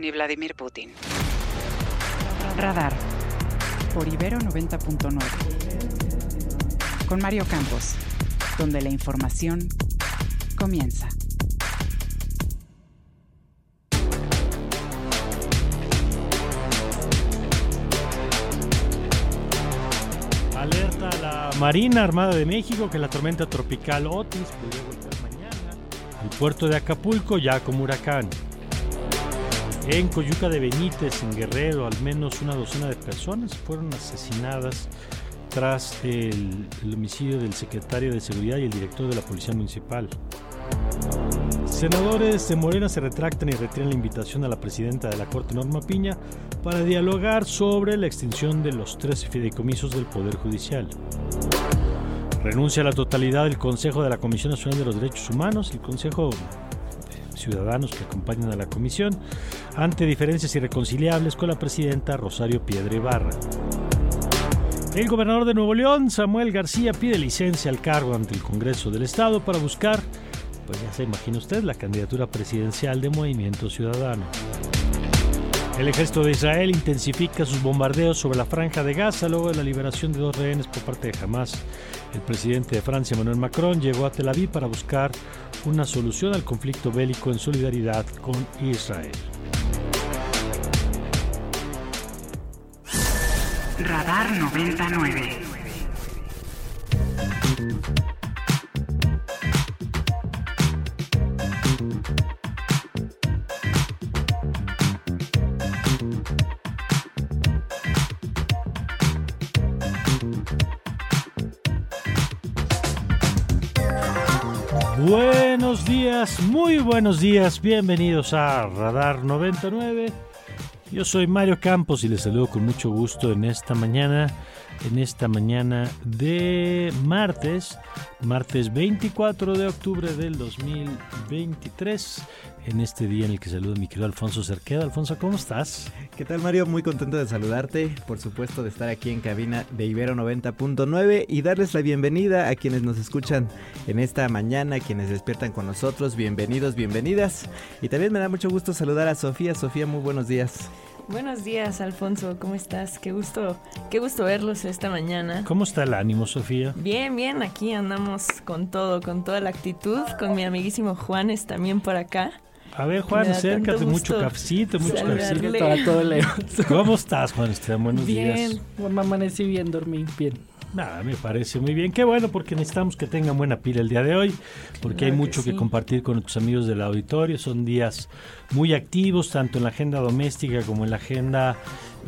ni Vladimir Putin. Radar. Por Ibero 90.9. Con Mario Campos. Donde la información comienza. Alerta a la Marina Armada de México que la tormenta tropical Otis podría golpear mañana el puerto de Acapulco ya como huracán. En Coyuca de Benítez, en Guerrero, al menos una docena de personas fueron asesinadas tras el, homicidio del secretario de Seguridad y el director de la Policía Municipal. Senadores de Morena se retractan y retiran la invitación a la presidenta de la Corte, Norma Piña, para dialogar sobre la extinción de los tres fideicomisos del Poder Judicial. Renuncia a la totalidad del Consejo de la Comisión Nacional de los Derechos Humanos, el Consejo Ciudadanos que acompañan a la comisión, ante diferencias irreconciliables con la presidenta Rosario Piedra Ibarra. El gobernador de Nuevo León, Samuel García, pide licencia al cargo ante el Congreso del Estado para buscar, pues ya se imagina usted, la candidatura presidencial de Movimiento Ciudadano. El ejército de Israel intensifica sus bombardeos sobre la franja de Gaza luego de la liberación de dos rehenes por parte de Hamas. El presidente de Francia, Emmanuel Macron, llegó a Tel Aviv para buscar una solución al conflicto bélico en solidaridad con Israel. Radar 99. Buenos días, muy buenos días, bienvenidos a Radar 99. Yo soy Mario Campos y les saludo con mucho gusto en esta mañana, en esta mañana de martes, martes 24 de octubre del 2023, en este día en el que saludo a mi querido Alfonso Cerqueda. Alfonso, ¿cómo estás? ¿Qué tal Mario? Muy contento de saludarte, por supuesto de estar aquí en cabina de Ibero 90.9 y darles la bienvenida a quienes nos escuchan en esta mañana, quienes despiertan con nosotros, bienvenidos, bienvenidas. Y también me da mucho gusto saludar a Sofía. Sofía, muy buenos días. Buenos días, Alfonso, ¿cómo estás? Qué gusto, qué gusto verlos esta mañana. ¿Cómo está el ánimo, Sofía? Bien, bien, aquí andamos con todo, con toda la actitud, con mi amiguísimo Juanes también por acá. A ver, Juan, acércate, mucho cafecito, mucho saludarle. cafecito. Para todo León. ¿Cómo estás, Juan Esteban? Buenos Bien, días. bueno, amanecí bien, dormí bien. Nada, me parece muy bien. Qué bueno, porque necesitamos que tengan buena pila el día de hoy, porque hay Claro que mucho que, sí. compartir con nuestros amigos del auditorio. Son días muy activos, tanto en la agenda doméstica como en la agenda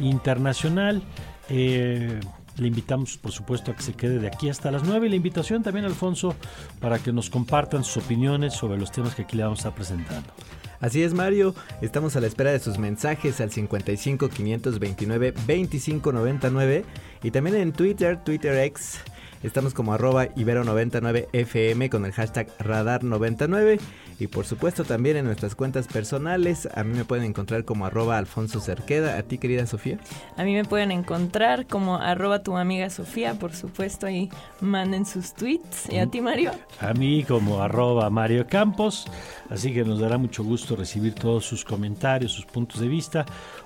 internacional. Eh, le invitamos, por supuesto, a que se quede de aquí hasta las 9 y la invitación también, Alfonso, para que nos compartan sus opiniones sobre los temas que aquí le vamos a estar presentando. Así es Mario, estamos a la espera de sus mensajes al 55 529 25 99 y también en Twitter, Twitter X. Estamos como arroba ibero99fm con el hashtag radar99 y por supuesto también en nuestras cuentas personales. A mí me pueden encontrar como arroba alfonso cerqueda. A ti querida Sofía. A mí me pueden encontrar como arroba tu amiga Sofía, por supuesto, ahí manden sus tweets. ¿Y a ti, Mario? a mí como arroba Mario Campos, así que nos dará mucho gusto recibir todos sus comentarios, sus puntos de vista.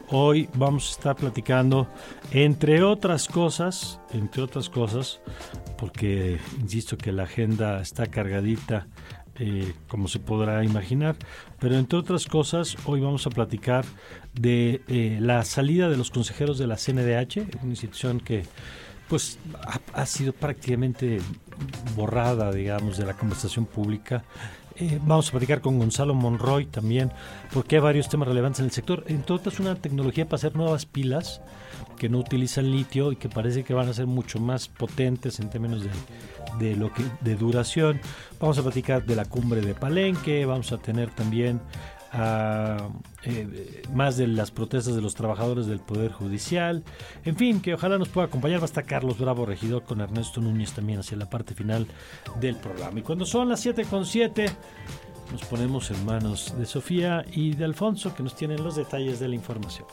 Hoy vamos a estar platicando, entre otras cosas, entre otras cosas, porque insisto que la agenda está cargadita, eh, como se podrá imaginar, pero entre otras cosas, hoy vamos a platicar de eh, la salida de los consejeros de la CNDH, una institución que pues ha, ha sido prácticamente borrada, digamos, de la conversación pública. Eh, vamos a platicar con Gonzalo Monroy también, porque hay varios temas relevantes en el sector. Entre otras, una tecnología para hacer nuevas pilas que no utilizan litio y que parece que van a ser mucho más potentes en términos de, de lo que de duración. Vamos a platicar de la cumbre de Palenque, vamos a tener también eh, más de las protestas de los trabajadores del Poder Judicial. En fin, que ojalá nos pueda acompañar. Va a estar Carlos Bravo, regidor, con Ernesto Núñez también hacia la parte final del programa. Y cuando son las 7 con 7, nos ponemos en manos de Sofía y de Alfonso, que nos tienen los detalles de la información.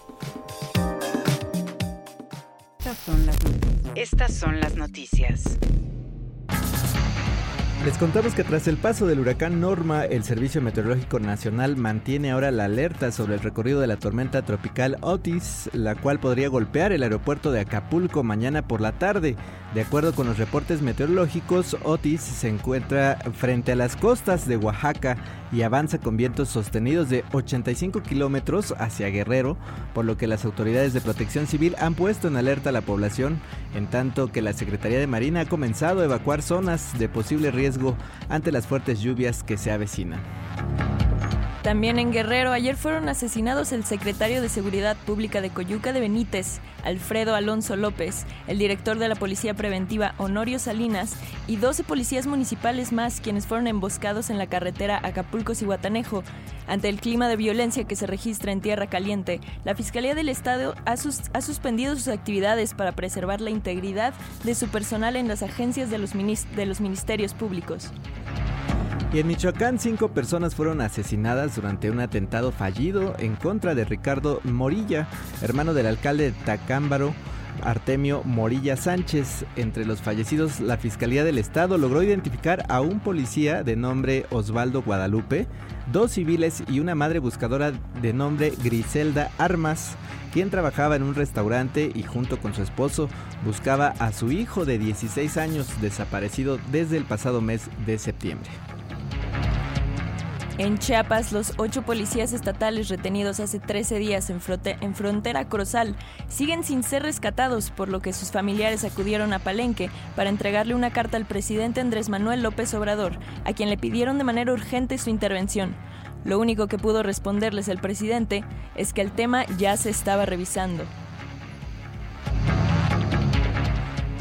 Estas son las noticias. Les contamos que tras el paso del huracán Norma, el Servicio Meteorológico Nacional mantiene ahora la alerta sobre el recorrido de la tormenta tropical Otis, la cual podría golpear el aeropuerto de Acapulco mañana por la tarde. De acuerdo con los reportes meteorológicos, Otis se encuentra frente a las costas de Oaxaca y avanza con vientos sostenidos de 85 kilómetros hacia Guerrero, por lo que las autoridades de protección civil han puesto en alerta a la población, en tanto que la Secretaría de Marina ha comenzado a evacuar zonas de posible riesgo ante las fuertes lluvias que se avecinan. También en Guerrero, ayer fueron asesinados el secretario de Seguridad Pública de Coyuca de Benítez, Alfredo Alonso López, el director de la Policía Preventiva Honorio Salinas y 12 policías municipales más quienes fueron emboscados en la carretera Acapulco-Cihuatanejo. Ante el clima de violencia que se registra en Tierra Caliente, la Fiscalía del Estado ha, suspendido sus actividades para preservar la integridad de su personal en las agencias de los, de los ministerios públicos. Y en Michoacán, cinco personas fueron asesinadas durante un atentado fallido en contra de Ricardo Morilla, hermano del alcalde de Tacámbaro. Artemio Morilla Sánchez. Entre los fallecidos, la Fiscalía del Estado logró identificar a un policía de nombre Osvaldo Guadalupe, dos civiles y una madre buscadora de nombre Griselda Armas, quien trabajaba en un restaurante y junto con su esposo buscaba a su hijo de 16 años desaparecido desde el pasado mes de septiembre. En Chiapas, los ocho policías estatales retenidos hace 13 días en, frontera Cruzal siguen sin ser rescatados, por lo que sus familiares acudieron a Palenque para entregarle una carta al presidente Andrés Manuel López Obrador, a quien le pidieron de manera urgente su intervención. Lo único que pudo responderles el presidente es que el tema ya se estaba revisando.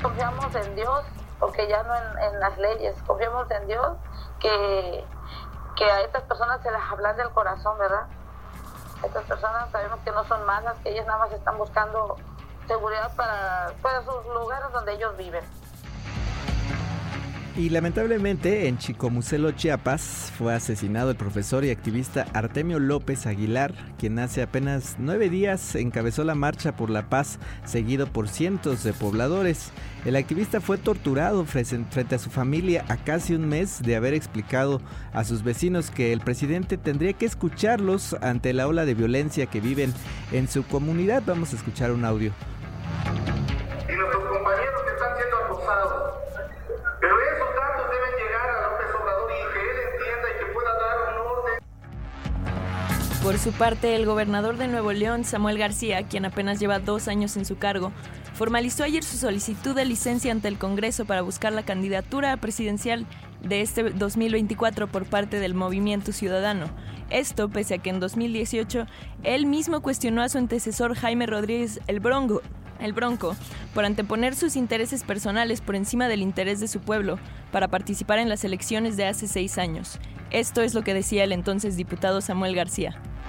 Confiamos en Dios, porque ya no en, en las leyes, confiamos en Dios que que a estas personas se las hablan del corazón, ¿verdad? Estas personas sabemos que no son malas, que ellas nada más están buscando seguridad para, para sus lugares donde ellos viven. Y lamentablemente en Chicomucelo, Chiapas, fue asesinado el profesor y activista Artemio López Aguilar, quien hace apenas nueve días encabezó la marcha por la paz, seguido por cientos de pobladores. El activista fue torturado frente a su familia a casi un mes de haber explicado a sus vecinos que el presidente tendría que escucharlos ante la ola de violencia que viven en su comunidad. Vamos a escuchar un audio. Por su parte, el gobernador de Nuevo León, Samuel García, quien apenas lleva dos años en su cargo, formalizó ayer su solicitud de licencia ante el Congreso para buscar la candidatura presidencial de este 2024 por parte del Movimiento Ciudadano. Esto pese a que en 2018 él mismo cuestionó a su antecesor Jaime Rodríguez el Bronco, el Bronco, por anteponer sus intereses personales por encima del interés de su pueblo para participar en las elecciones de hace seis años. Esto es lo que decía el entonces diputado Samuel García.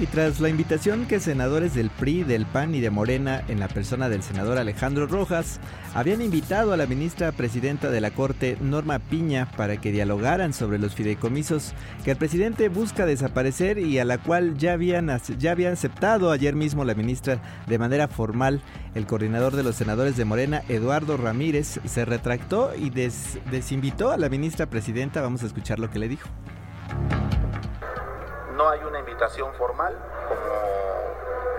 Y tras la invitación que senadores del PRI, del PAN y de Morena, en la persona del senador Alejandro Rojas, habían invitado a la ministra presidenta de la Corte, Norma Piña, para que dialogaran sobre los fideicomisos que el presidente busca desaparecer y a la cual ya habían, ya habían aceptado ayer mismo la ministra de manera formal, el coordinador de los senadores de Morena, Eduardo Ramírez, se retractó y desinvitó a la ministra presidenta. Vamos a escuchar lo que le dijo no hay una invitación formal como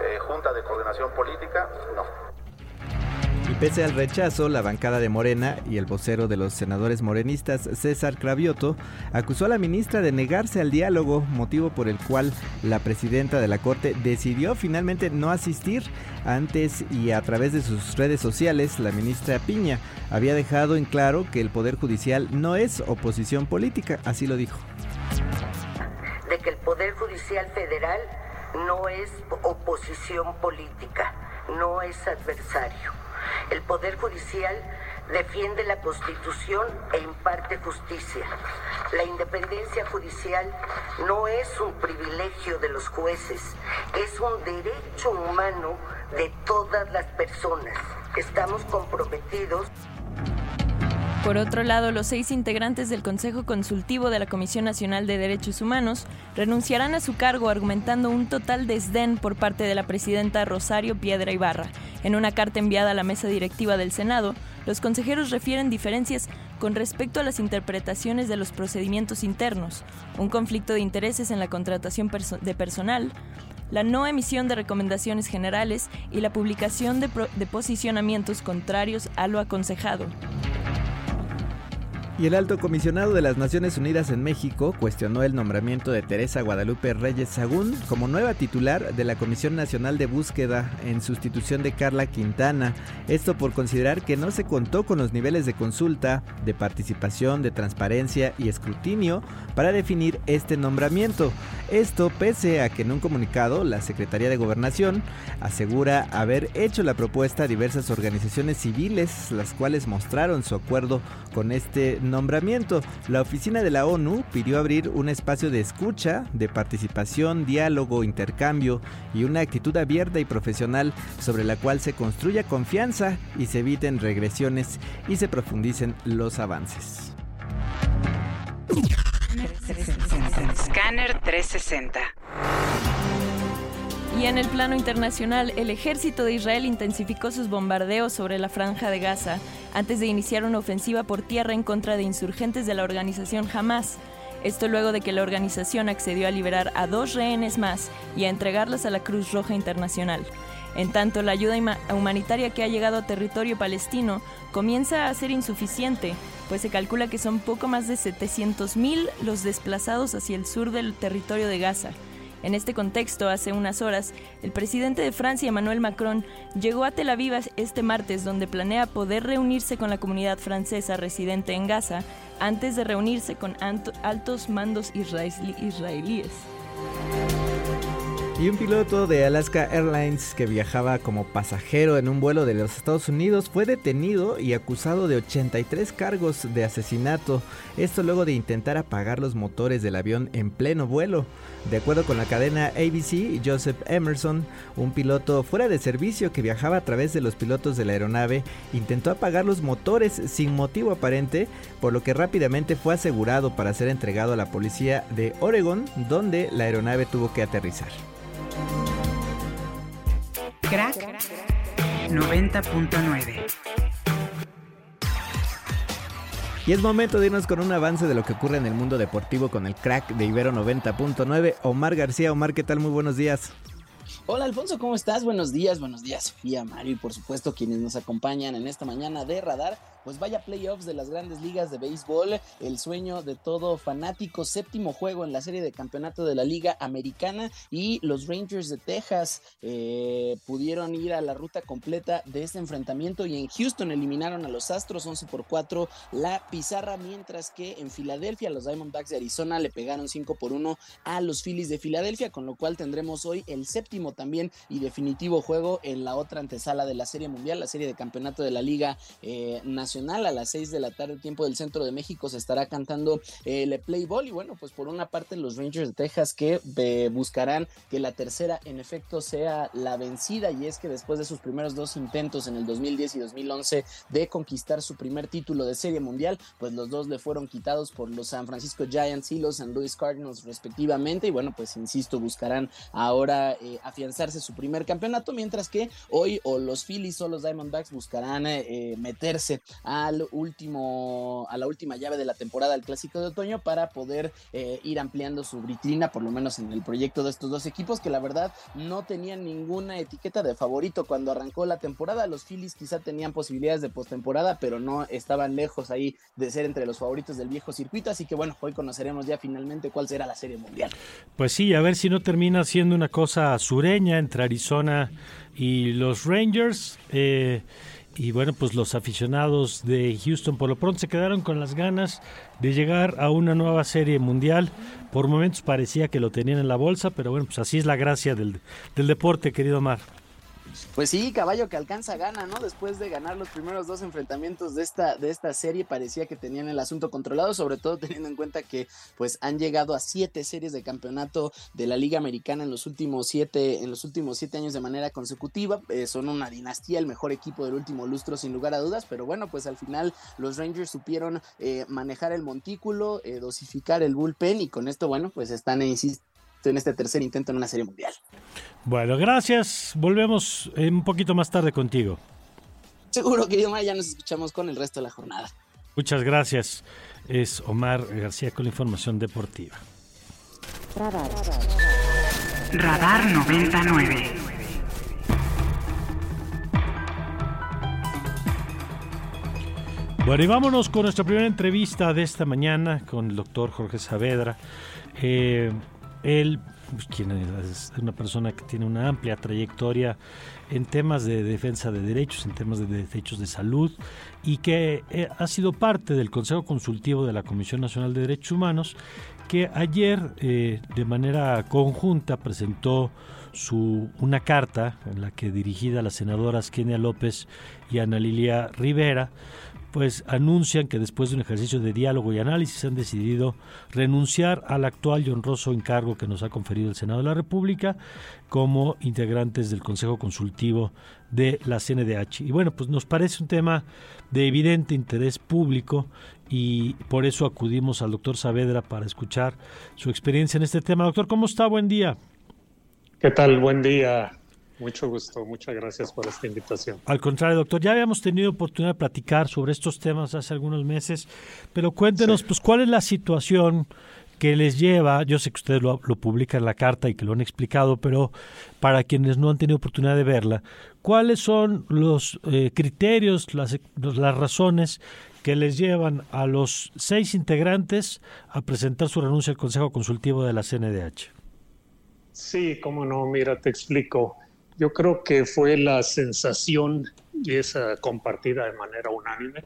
eh, Junta de Coordinación Política, no. Y pese al rechazo, la bancada de Morena y el vocero de los senadores morenistas, César Cravioto, acusó a la ministra de negarse al diálogo, motivo por el cual la presidenta de la Corte decidió finalmente no asistir. Antes y a través de sus redes sociales, la ministra Piña había dejado en claro que el Poder Judicial no es oposición política, así lo dijo. De que el Poder Judicial Federal no es oposición política, no es adversario. El Poder Judicial defiende la Constitución e imparte justicia. La independencia judicial no es un privilegio de los jueces, es un derecho humano de todas las personas. Estamos comprometidos. Por otro lado, los seis integrantes del Consejo Consultivo de la Comisión Nacional de Derechos Humanos renunciarán a su cargo argumentando un total desdén por parte de la presidenta Rosario Piedra Ibarra. En una carta enviada a la mesa directiva del Senado, los consejeros refieren diferencias con respecto a las interpretaciones de los procedimientos internos, un conflicto de intereses en la contratación de personal, la no emisión de recomendaciones generales y la publicación de, posicionamientos contrarios a lo aconsejado. Y el alto comisionado de las Naciones Unidas en México cuestionó el nombramiento de Teresa Guadalupe Reyes Sagún como nueva titular de la Comisión Nacional de Búsqueda en sustitución de Carla Quintana. Esto por considerar que no se contó con los niveles de consulta, de participación, de transparencia y escrutinio para definir este nombramiento. Esto pese a que en un comunicado la Secretaría de Gobernación asegura haber hecho la propuesta a diversas organizaciones civiles, las cuales mostraron su acuerdo con este nombramiento. La oficina de la ONU pidió abrir un espacio de escucha, de participación, diálogo, intercambio y una actitud abierta y profesional sobre la cual se construya confianza y se eviten regresiones y se profundicen los avances. Scanner 360. Y en el plano internacional, el ejército de Israel intensificó sus bombardeos sobre la franja de Gaza antes de iniciar una ofensiva por tierra en contra de insurgentes de la organización Hamas. Esto luego de que la organización accedió a liberar a dos rehenes más y a entregarlas a la Cruz Roja Internacional. En tanto, la ayuda humanitaria que ha llegado a territorio palestino comienza a ser insuficiente, pues se calcula que son poco más de 700.000 los desplazados hacia el sur del territorio de Gaza. En este contexto, hace unas horas, el presidente de Francia, Emmanuel Macron, llegó a Tel Aviv este martes donde planea poder reunirse con la comunidad francesa residente en Gaza antes de reunirse con altos mandos israelíes. Y un piloto de Alaska Airlines que viajaba como pasajero en un vuelo de los Estados Unidos fue detenido y acusado de 83 cargos de asesinato. Esto luego de intentar apagar los motores del avión en pleno vuelo. De acuerdo con la cadena ABC, Joseph Emerson, un piloto fuera de servicio que viajaba a través de los pilotos de la aeronave, intentó apagar los motores sin motivo aparente, por lo que rápidamente fue asegurado para ser entregado a la policía de Oregon, donde la aeronave tuvo que aterrizar. Crack 90.9 Y es momento de irnos con un avance de lo que ocurre en el mundo deportivo con el crack de Ibero 90.9. Omar García, Omar, ¿qué tal? Muy buenos días. Hola Alfonso, ¿cómo estás? Buenos días, buenos días Sofía, Mario y por supuesto quienes nos acompañan en esta mañana de Radar. Pues vaya playoffs de las grandes ligas de béisbol, el sueño de todo fanático, séptimo juego en la serie de campeonato de la Liga Americana y los Rangers de Texas eh, pudieron ir a la ruta completa de este enfrentamiento y en Houston eliminaron a los Astros 11 por 4 la pizarra, mientras que en Filadelfia los Diamondbacks de Arizona le pegaron 5 por 1 a los Phillies de Filadelfia, con lo cual tendremos hoy el séptimo también y definitivo juego en la otra antesala de la Serie Mundial, la serie de campeonato de la Liga eh, Nacional. A las 6 de la tarde, tiempo del centro de México, se estará cantando el play ball. Y bueno, pues por una parte, los Rangers de Texas que eh, buscarán que la tercera, en efecto, sea la vencida. Y es que después de sus primeros dos intentos en el 2010 y 2011 de conquistar su primer título de Serie Mundial, pues los dos le fueron quitados por los San Francisco Giants y los San Luis Cardinals, respectivamente. Y bueno, pues insisto, buscarán ahora eh, afianzarse su primer campeonato, mientras que hoy o los Phillies o los Diamondbacks buscarán eh, eh, meterse al último, a la última llave de la temporada del Clásico de Otoño para poder eh, ir ampliando su vitrina, por lo menos en el proyecto de estos dos equipos, que la verdad no tenían ninguna etiqueta de favorito cuando arrancó la temporada. Los Phillies quizá tenían posibilidades de postemporada, pero no estaban lejos ahí de ser entre los favoritos del viejo circuito. Así que bueno, hoy conoceremos ya finalmente cuál será la serie mundial. Pues sí, a ver si no termina siendo una cosa sureña entre Arizona y los Rangers. Eh, y bueno, pues los aficionados de Houston por lo pronto se quedaron con las ganas de llegar a una nueva serie mundial. Por momentos parecía que lo tenían en la bolsa, pero bueno, pues así es la gracia del, del deporte, querido Mar. Pues sí, caballo que alcanza gana, ¿no? Después de ganar los primeros dos enfrentamientos de esta, de esta serie, parecía que tenían el asunto controlado, sobre todo teniendo en cuenta que pues han llegado a siete series de campeonato de la Liga Americana en los últimos siete, en los últimos siete años de manera consecutiva. Eh, son una dinastía, el mejor equipo del último lustro, sin lugar a dudas, pero bueno, pues al final los Rangers supieron eh, manejar el montículo, eh, dosificar el bullpen, y con esto, bueno, pues están, insistiendo en este tercer intento en una serie mundial. Bueno, gracias. Volvemos un poquito más tarde contigo. Seguro, que Omar, ya nos escuchamos con el resto de la jornada. Muchas gracias. Es Omar García con la información deportiva. Radar, Radar 99. Bueno, y vámonos con nuestra primera entrevista de esta mañana con el doctor Jorge Saavedra. Eh, él, pues, quien es una persona que tiene una amplia trayectoria en temas de defensa de derechos, en temas de derechos de salud, y que eh, ha sido parte del Consejo Consultivo de la Comisión Nacional de Derechos Humanos, que ayer eh, de manera conjunta presentó su, una carta en la que dirigida a las senadoras Kenia López y Ana Lilia Rivera, pues anuncian que después de un ejercicio de diálogo y análisis han decidido renunciar al actual y honroso encargo que nos ha conferido el Senado de la República como integrantes del Consejo Consultivo de la CNDH. Y bueno, pues nos parece un tema de evidente interés público y por eso acudimos al doctor Saavedra para escuchar su experiencia en este tema. Doctor, ¿cómo está? Buen día. ¿Qué tal? Buen día. Mucho gusto, muchas gracias por esta invitación. Al contrario, doctor, ya habíamos tenido oportunidad de platicar sobre estos temas hace algunos meses, pero cuéntenos, pues, ¿cuál es la situación que les lleva? Yo sé que ustedes lo, lo publican en la carta y que lo han explicado, pero para quienes no han tenido oportunidad de verla, ¿cuáles son los eh, criterios, las, las razones que les llevan a los seis integrantes a presentar su renuncia al Consejo Consultivo de la CNDH? Sí, cómo no, mira, te explico. Yo creo que fue la sensación, y esa compartida de manera unánime,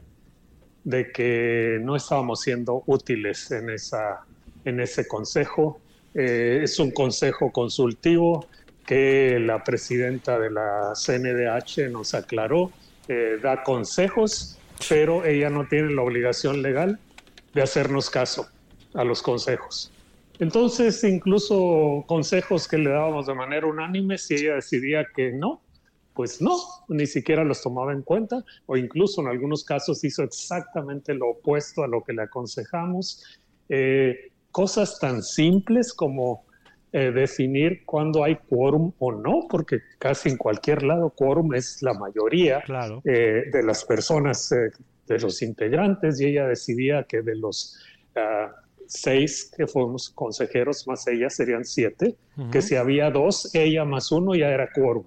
de que no estábamos siendo útiles en, esa, en ese consejo. Eh, es un consejo consultivo que la presidenta de la CNDH nos aclaró, eh, da consejos, pero ella no tiene la obligación legal de hacernos caso a los consejos. Entonces, incluso consejos que le dábamos de manera unánime, si ella decidía que no, pues no, ni siquiera los tomaba en cuenta, o incluso en algunos casos hizo exactamente lo opuesto a lo que le aconsejamos. Eh, cosas tan simples como eh, definir cuándo hay quórum o no, porque casi en cualquier lado quórum es la mayoría eh, de las personas, de los integrantes, y ella decidía que de los ah, seis que fuimos consejeros más ella serían siete, que si había dos, ella más uno ya era quórum.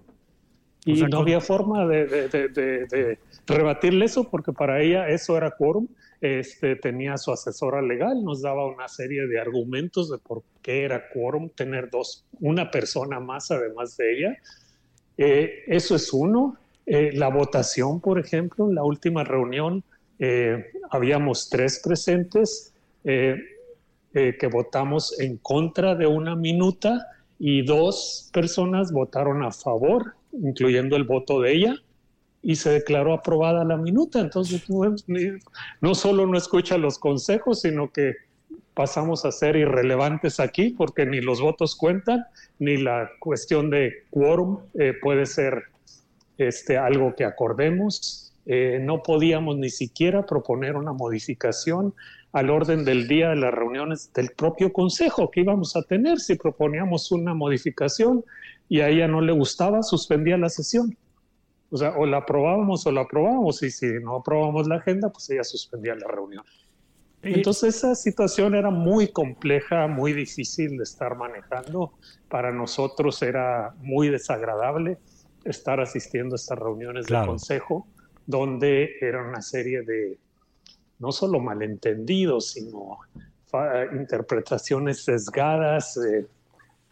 Y no había forma de, de, rebatirle eso porque para ella eso era quórum. Este, tenía su asesora legal, nos daba una serie de argumentos de por qué era quórum tener dos, una persona más además de ella. Eh, eso es uno. Eh, la votación, por ejemplo, en la última reunión eh, habíamos tres presentes. Eh, que votamos en contra de una minuta y dos personas votaron a favor, incluyendo el voto de ella, y se declaró aprobada la minuta. Entonces, no solo no escucha los consejos, sino que pasamos a ser irrelevantes aquí porque ni los votos cuentan, ni la cuestión de quórum eh, puede ser este, algo que acordemos. Eh, no podíamos ni siquiera proponer una modificación al orden del día de las reuniones del propio consejo que íbamos a tener. Si proponíamos una modificación y a ella no le gustaba, suspendía la sesión. O sea, o la aprobábamos o la aprobábamos y si no aprobábamos la agenda, pues ella suspendía la reunión. Entonces esa situación era muy compleja, muy difícil de estar manejando. Para nosotros era muy desagradable estar asistiendo a estas reuniones del consejo, donde era una serie de no solo malentendidos, sino interpretaciones sesgadas, eh,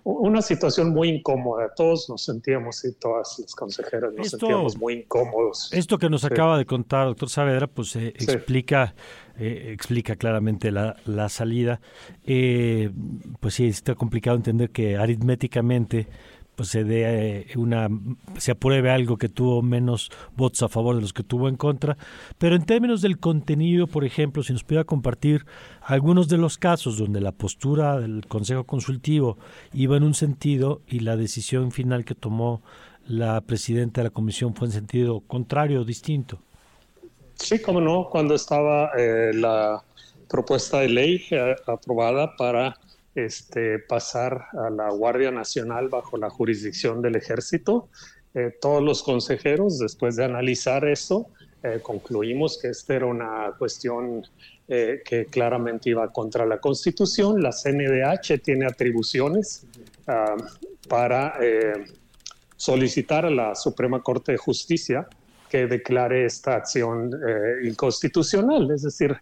una situación muy incómoda. Todos nos sentíamos y todas las consejeras nos sentíamos muy incómodos. Esto que nos acaba de contar, doctor Saavedra, pues eh, explica, eh, explica claramente la, la salida. Eh, pues sí, está complicado entender que aritméticamente pues se dé eh, una se apruebe algo que tuvo menos votos a favor de los que tuvo en contra, pero en términos del contenido, por ejemplo, si nos pudiera compartir algunos de los casos donde la postura del Consejo Consultivo iba en un sentido y la decisión final que tomó la presidenta de la comisión fue en sentido contrario o distinto. Sí, como no, cuando estaba eh, la propuesta de ley eh, aprobada para este, pasar a la Guardia Nacional bajo la jurisdicción del ejército. Eh, todos los consejeros, después de analizar eso, eh, concluimos que esta era una cuestión eh, que claramente iba contra la Constitución. La CNDH tiene atribuciones ah, para solicitar a la Suprema Corte de Justicia que declare esta acción inconstitucional. Es decir,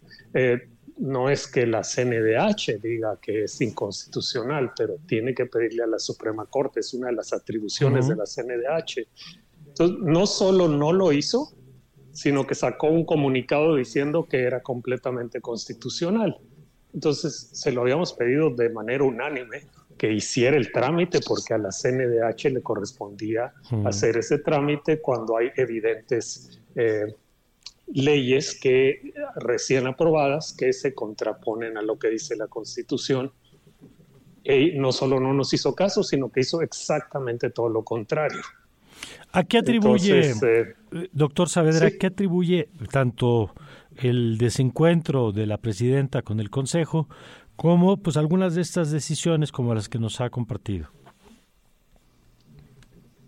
no es que la CNDH diga que es inconstitucional, pero tiene que pedirle a la Suprema Corte, es una de las atribuciones de la CNDH. Entonces, no solo no lo hizo, sino que sacó un comunicado diciendo que era completamente constitucional. Entonces, se lo habíamos pedido de manera unánime que hiciera el trámite porque a la CNDH le correspondía hacer ese trámite cuando hay evidentes eh, leyes que recién aprobadas que se contraponen a lo que dice la Constitución. Y no solo no nos hizo caso, sino que hizo exactamente todo lo contrario. ¿A qué atribuye, eh, doctor Saavedra, qué atribuye tanto el desencuentro de la presidenta con el Consejo como pues algunas de estas decisiones como las que nos ha compartido?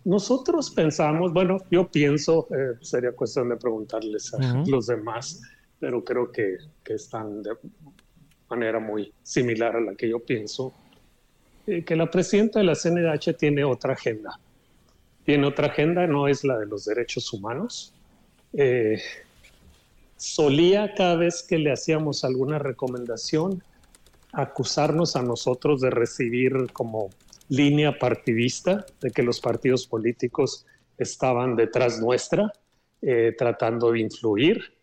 Nosotros pensamos, bueno, yo pienso, eh, sería cuestión de preguntarles a los demás, pero creo que, que, están de manera muy similar a la que yo pienso, eh, que la presidenta de la CNDH tiene otra agenda. Tiene otra agenda, no es la de los derechos humanos. Eh, solía cada vez que le hacíamos alguna recomendación acusarnos a nosotros de recibir como línea partidista, de que los partidos políticos estaban detrás nuestra, eh, tratando de influir,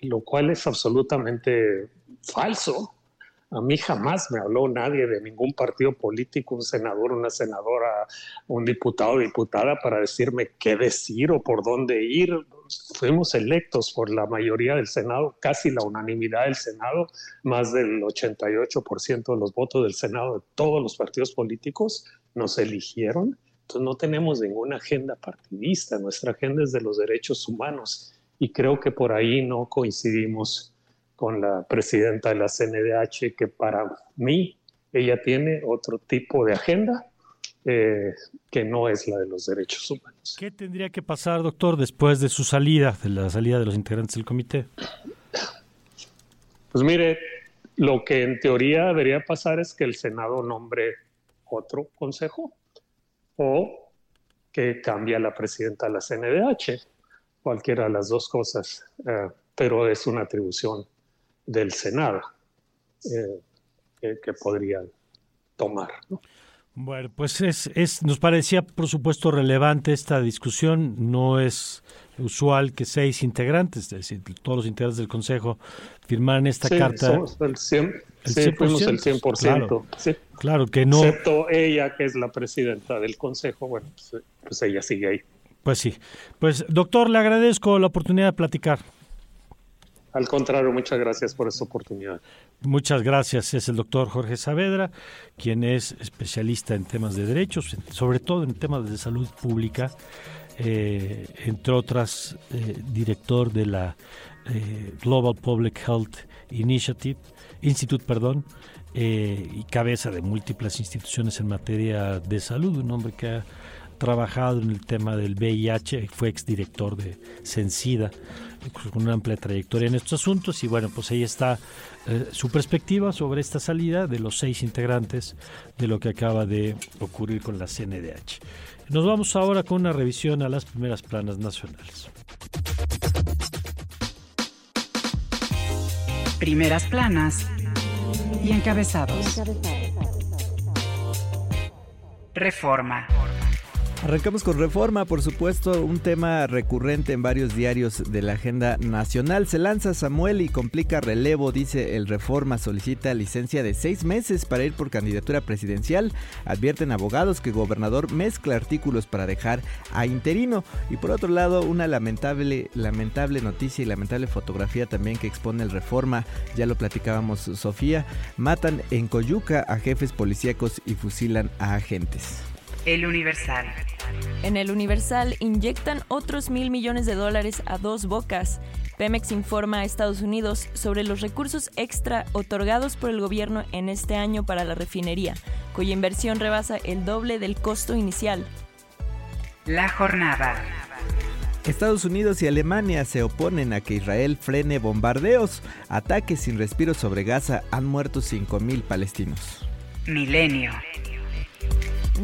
lo cual es absolutamente falso. A mí jamás me habló nadie de ningún partido político, un senador, una senadora, un diputado diputada para decirme qué decir o por dónde ir. Fuimos electos por la mayoría del Senado, casi la unanimidad del Senado, más del 88% de los votos del Senado de todos los partidos políticos nos eligieron. Entonces no tenemos ninguna agenda partidista, nuestra agenda es de los derechos humanos y creo que por ahí no coincidimos con la presidenta de la CNDH, que para mí ella tiene otro tipo de agenda eh, que no es la de los derechos humanos. ¿Qué tendría que pasar, doctor, después de su salida, de la salida de los integrantes del comité? Pues mire, lo que en teoría debería pasar es que el Senado nombre otro consejo o que cambie la presidenta de la CNDH, cualquiera de las dos cosas, eh, pero es una atribución del Senado eh, que podrían tomar. Bueno, pues es, es, nos parecía, por supuesto, relevante esta discusión. No es usual que seis integrantes, es decir, todos los integrantes del Consejo, firmaran esta carta. Somos el 100, el 100%, fuimos el 100%. Claro, claro, que no. Excepto ella, que es la presidenta del Consejo, bueno, pues, pues ella sigue ahí. Pues sí. Pues, doctor, le agradezco la oportunidad de platicar. Al contrario, muchas gracias por esta oportunidad. Muchas gracias. Es el doctor Jorge Saavedra, quien es especialista en temas de derechos, sobre todo en temas de salud pública, eh, entre otras, eh, director de la eh, Global Public Health Initiative, Institute, perdón, y cabeza de múltiples instituciones en materia de salud, un hombre que ha trabajado en el tema del VIH, fue exdirector de Censida, con una amplia trayectoria en estos asuntos y bueno, pues ahí está eh, su perspectiva sobre esta salida de los seis integrantes de lo que acaba de ocurrir con la CNDH. Nos vamos ahora con una revisión a las primeras planas nacionales. Primeras planas y encabezados. Reforma. Arrancamos con reforma, por supuesto, un tema recurrente en varios diarios de la agenda nacional. Se lanza Samuel y complica relevo, dice el reforma, solicita licencia de seis meses para ir por candidatura presidencial. Advierten abogados que gobernador mezcla artículos para dejar a interino. Y por otro lado, una lamentable, lamentable noticia y lamentable fotografía también que expone el reforma, ya lo platicábamos Sofía, matan en Coyuca a jefes policíacos y fusilan a agentes. El Universal. En el Universal inyectan otros mil millones de dólares a dos bocas. Pemex informa a Estados Unidos sobre los recursos extra otorgados por el gobierno en este año para la refinería, cuya inversión rebasa el doble del costo inicial. La jornada. Estados Unidos y Alemania se oponen a que Israel frene bombardeos. Ataques sin respiro sobre Gaza han muerto 5.000 palestinos. Milenio.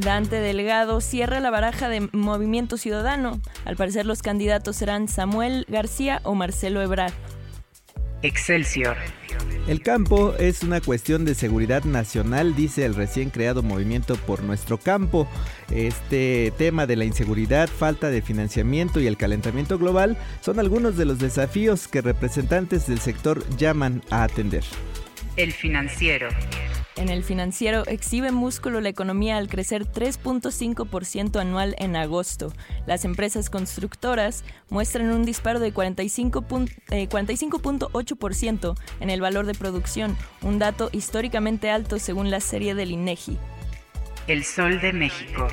Dante Delgado cierra la baraja de Movimiento Ciudadano. Al parecer los candidatos serán Samuel García o Marcelo Ebrard. Excelsior. El campo es una cuestión de seguridad nacional, dice el recién creado movimiento por nuestro campo. Este tema de la inseguridad, falta de financiamiento y el calentamiento global son algunos de los desafíos que representantes del sector llaman a atender. El financiero. En el financiero exhibe músculo la economía al crecer 3.5% anual en agosto. Las empresas constructoras muestran un disparo de 45.8% en el valor de producción, un dato históricamente alto según la serie del INEGI. El Sol de México.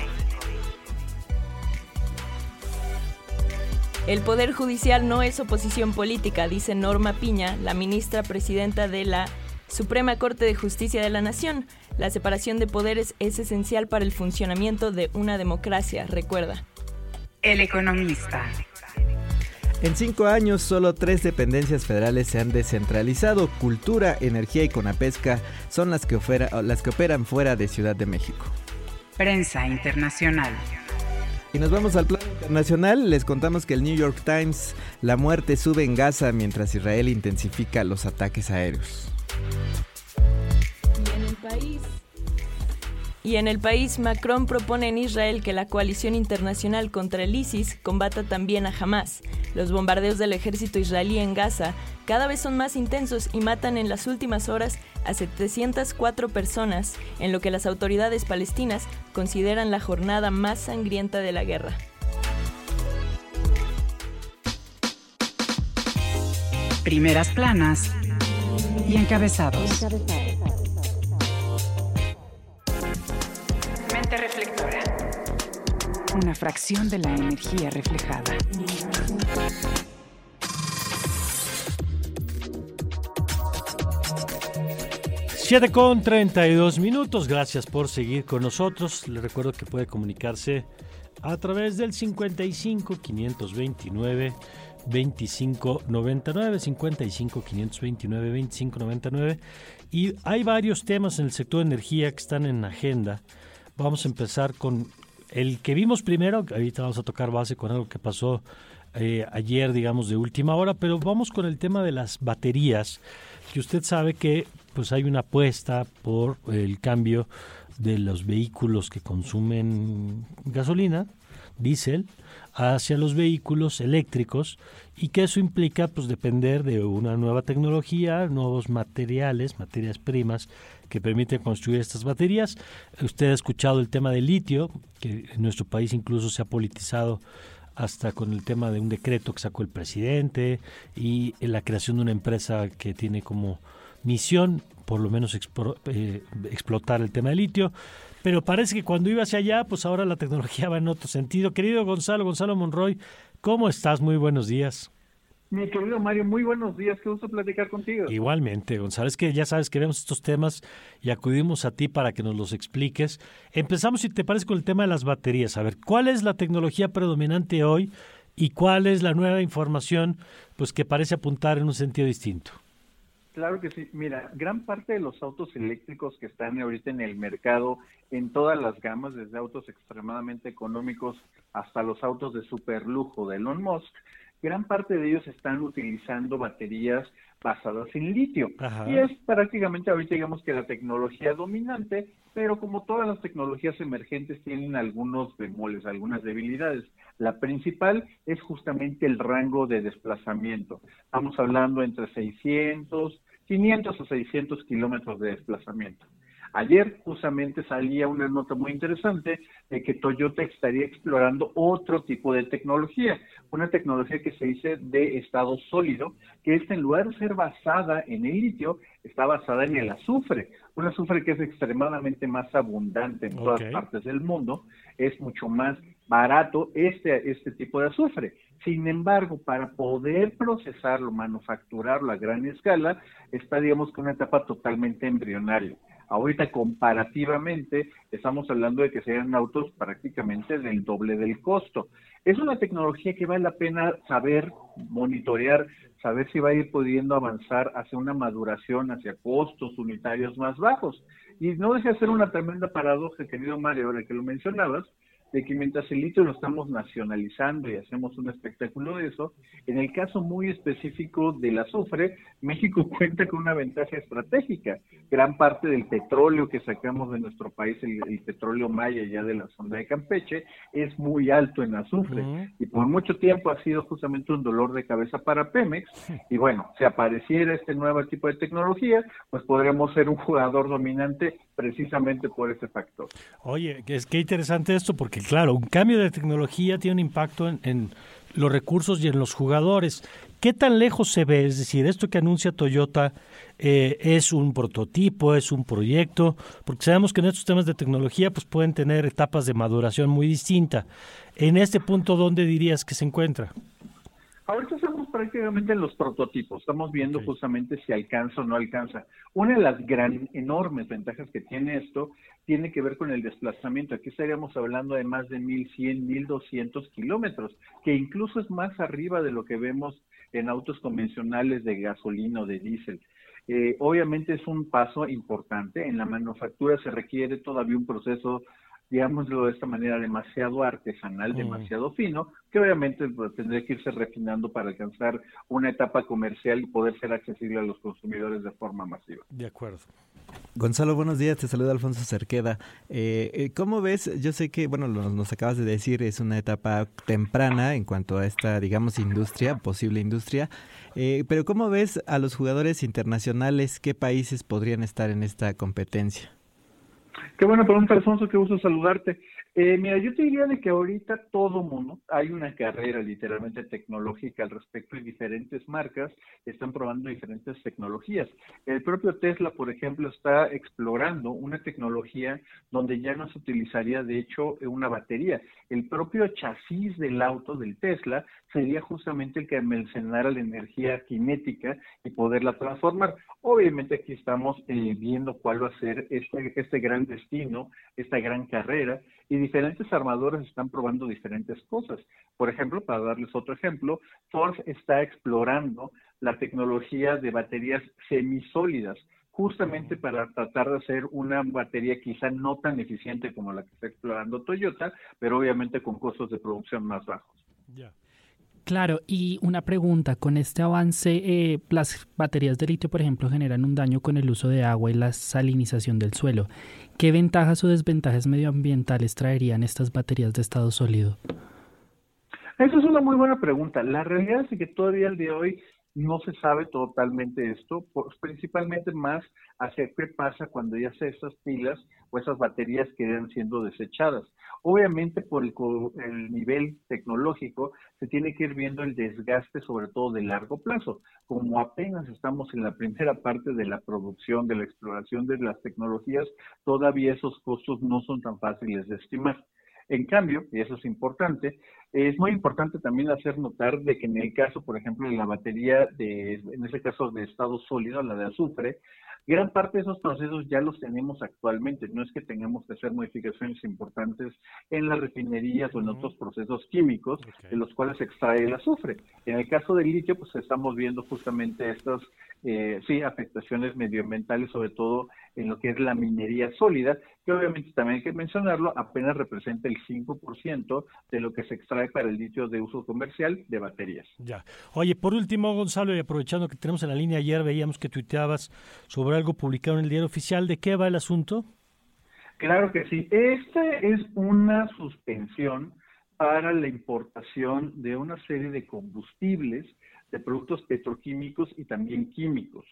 El Poder Judicial no es oposición política, dice Norma Piña, la ministra presidenta de la Suprema Corte de Justicia de la Nación. La separación de poderes es esencial para el funcionamiento de una democracia, recuerda. El economista. En cinco años, solo tres dependencias federales se han descentralizado. Cultura, Energía y Conapesca son las que, las que operan fuera de Ciudad de México. Prensa Internacional. Y nos vamos al plano internacional. Les contamos que el New York Times, la muerte sube en Gaza mientras Israel intensifica los ataques aéreos. Y en el país. Y en el país, Macron propone en Israel que la coalición internacional contra el ISIS combata también a Hamas. Los bombardeos del ejército israelí en Gaza cada vez son más intensos y matan en las últimas horas a 704 personas, en lo que las autoridades palestinas consideran la jornada más sangrienta de la guerra. Primeras planas y encabezados. Mente reflectora. Una fracción de la energía reflejada. Siete con 32 minutos. Gracias por seguir con nosotros. Les recuerdo que puede comunicarse a través del 55 529 2599 55 529 2599 y hay varios temas en el sector de energía que están en agenda. Vamos a empezar con el que vimos primero, ahorita vamos a tocar base con algo que pasó eh, ayer, digamos, de última hora, pero vamos con el tema de las baterías, que usted sabe que pues hay una apuesta por el cambio de los vehículos que consumen gasolina, diésel, hacia los vehículos eléctricos y que eso implica pues depender de una nueva tecnología, nuevos materiales, materias primas que permiten construir estas baterías. Usted ha escuchado el tema del litio, que en nuestro país incluso se ha politizado hasta con el tema de un decreto que sacó el presidente y la creación de una empresa que tiene como misión por lo menos eh, explotar el tema del litio. Pero parece que cuando iba hacia allá, pues ahora la tecnología va en otro sentido. Querido Gonzalo, Gonzalo Monroy, ¿cómo estás? Muy buenos días. Mi querido Mario, muy buenos días, qué gusto platicar contigo. Igualmente, Gonzalo, es que ya sabes que vemos estos temas y acudimos a ti para que nos los expliques. Empezamos, si te parece, con el tema de las baterías. A ver, ¿cuál es la tecnología predominante hoy y cuál es la nueva información pues que parece apuntar en un sentido distinto? Claro que sí. Mira, gran parte de los autos eléctricos que están ahorita en el mercado, en todas las gamas, desde autos extremadamente económicos hasta los autos de super lujo de Elon Musk, gran parte de ellos están utilizando baterías basadas en litio. Y es prácticamente ahorita digamos que la tecnología dominante, pero como todas las tecnologías emergentes tienen algunos bemoles, algunas debilidades. La principal es justamente el rango de desplazamiento. Estamos hablando entre 600, 500 o 600 kilómetros de desplazamiento. Ayer justamente salía una nota muy interesante de que Toyota estaría explorando otro tipo de tecnología, una tecnología que se dice de estado sólido, que esta en lugar de ser basada en el litio, está basada en el azufre, un azufre que es extremadamente más abundante en todas partes del mundo, es mucho más barato este, este tipo de azufre. Sin embargo, para poder procesarlo, manufacturarlo a gran escala, está, digamos, con una etapa totalmente embrionaria. Ahorita comparativamente estamos hablando de que sean autos prácticamente del doble del costo. Es una tecnología que vale la pena saber, monitorear, saber si va a ir pudiendo avanzar hacia una maduración, hacia costos unitarios más bajos. Y no deja de ser una tremenda paradoja, querido Mario, ahora que lo mencionabas, de que mientras el litio lo estamos nacionalizando y hacemos un espectáculo de eso, en el caso muy específico del azufre, México cuenta con una ventaja estratégica. Gran parte del petróleo que sacamos de nuestro país, el, petróleo maya ya de la zona de Campeche, es muy alto en azufre. Y por mucho tiempo ha sido justamente un dolor de cabeza para Pemex. Y bueno, si apareciera este nuevo tipo de tecnología, pues podríamos ser un jugador dominante precisamente por ese factor. Oye, es que interesante esto porque claro, un cambio de tecnología tiene un impacto en, los recursos y en los jugadores. ¿Qué tan lejos se ve? Es decir, esto que anuncia Toyota eh, es un prototipo, es un proyecto, porque sabemos que en estos temas de tecnología pues pueden tener etapas de maduración muy distintas. En este punto, ¿dónde dirías que se encuentra? Ahorita prácticamente en los prototipos, estamos viendo justamente si alcanza o no alcanza. Una de las gran, enormes ventajas que tiene esto tiene que ver con el desplazamiento. Aquí estaríamos hablando de más de 1100, 1200 kilómetros, que incluso es más arriba de lo que vemos en autos convencionales de gasolina o de diésel. Eh, obviamente es un paso importante. En la manufactura se requiere todavía un proceso digámoslo de esta manera, demasiado artesanal, mm. demasiado fino, que obviamente pues, tendría que irse refinando para alcanzar una etapa comercial y poder ser accesible a los consumidores de forma masiva. De acuerdo. Gonzalo, buenos días, te saluda Alfonso Cerqueda. Eh, eh, ¿Cómo ves? Yo sé que, bueno, nos acabas de decir, es una etapa temprana en cuanto a esta, digamos, industria, posible industria, eh, pero ¿cómo ves a los jugadores internacionales? ¿Qué países podrían estar en esta competencia? Qué bueno, pregunta, Alfonso, qué gusto saludarte. Eh, mira, yo te diría de que ahorita todo mundo, hay una carrera literalmente tecnológica al respecto y diferentes marcas están probando diferentes tecnologías. El propio Tesla, por ejemplo, está explorando una tecnología donde ya no se utilizaría, de hecho, una batería. El propio chasis del auto del Tesla sería justamente el que almacenara la energía cinética y poderla transformar. Obviamente aquí estamos eh, viendo cuál va a ser este, este gran destino, esta gran carrera y diferentes armadoras están probando diferentes cosas. Por ejemplo, para darles otro ejemplo, Ford está explorando la tecnología de baterías semisólidas, justamente para tratar de hacer una batería quizá no tan eficiente como la que está explorando Toyota, pero obviamente con costos de producción más bajos. Claro, y una pregunta, con este avance, eh, las baterías de litio, por ejemplo, generan un daño con el uso de agua y la salinización del suelo. ¿Qué ventajas o desventajas medioambientales traerían estas baterías de estado sólido? Esa es una muy buena pregunta. La realidad es que todavía el día de hoy no se sabe totalmente esto, principalmente más hacia qué pasa cuando ya se esas pilas o esas baterías quedan siendo desechadas. Obviamente por el, el, nivel tecnológico se tiene que ir viendo el desgaste sobre todo de largo plazo. Como apenas estamos en la primera parte de la producción, de la exploración de las tecnologías, todavía esos costos no son tan fáciles de estimar. En cambio, y eso es importante, es muy importante también hacer notar de que en el caso, por ejemplo, de la batería, de, en este caso de estado sólido, la de azufre, gran parte de esos procesos ya los tenemos actualmente. No es que tengamos que hacer modificaciones importantes en las refinerías o en otros procesos químicos de los cuales se extrae el azufre. En el caso del litio, pues estamos viendo justamente estas eh, sí, afectaciones medioambientales, sobre todo en lo que es la minería sólida, que obviamente también hay que mencionarlo, apenas representa el 5% de lo que se extrae trae para el litio de uso comercial de baterías. Ya. Oye, por último, Gonzalo, y aprovechando que tenemos en la línea ayer, veíamos que tuiteabas sobre algo publicado en el diario oficial. ¿De qué va el asunto? Claro que sí. Esta es una suspensión para la importación de una serie de combustibles, de productos petroquímicos y también químicos.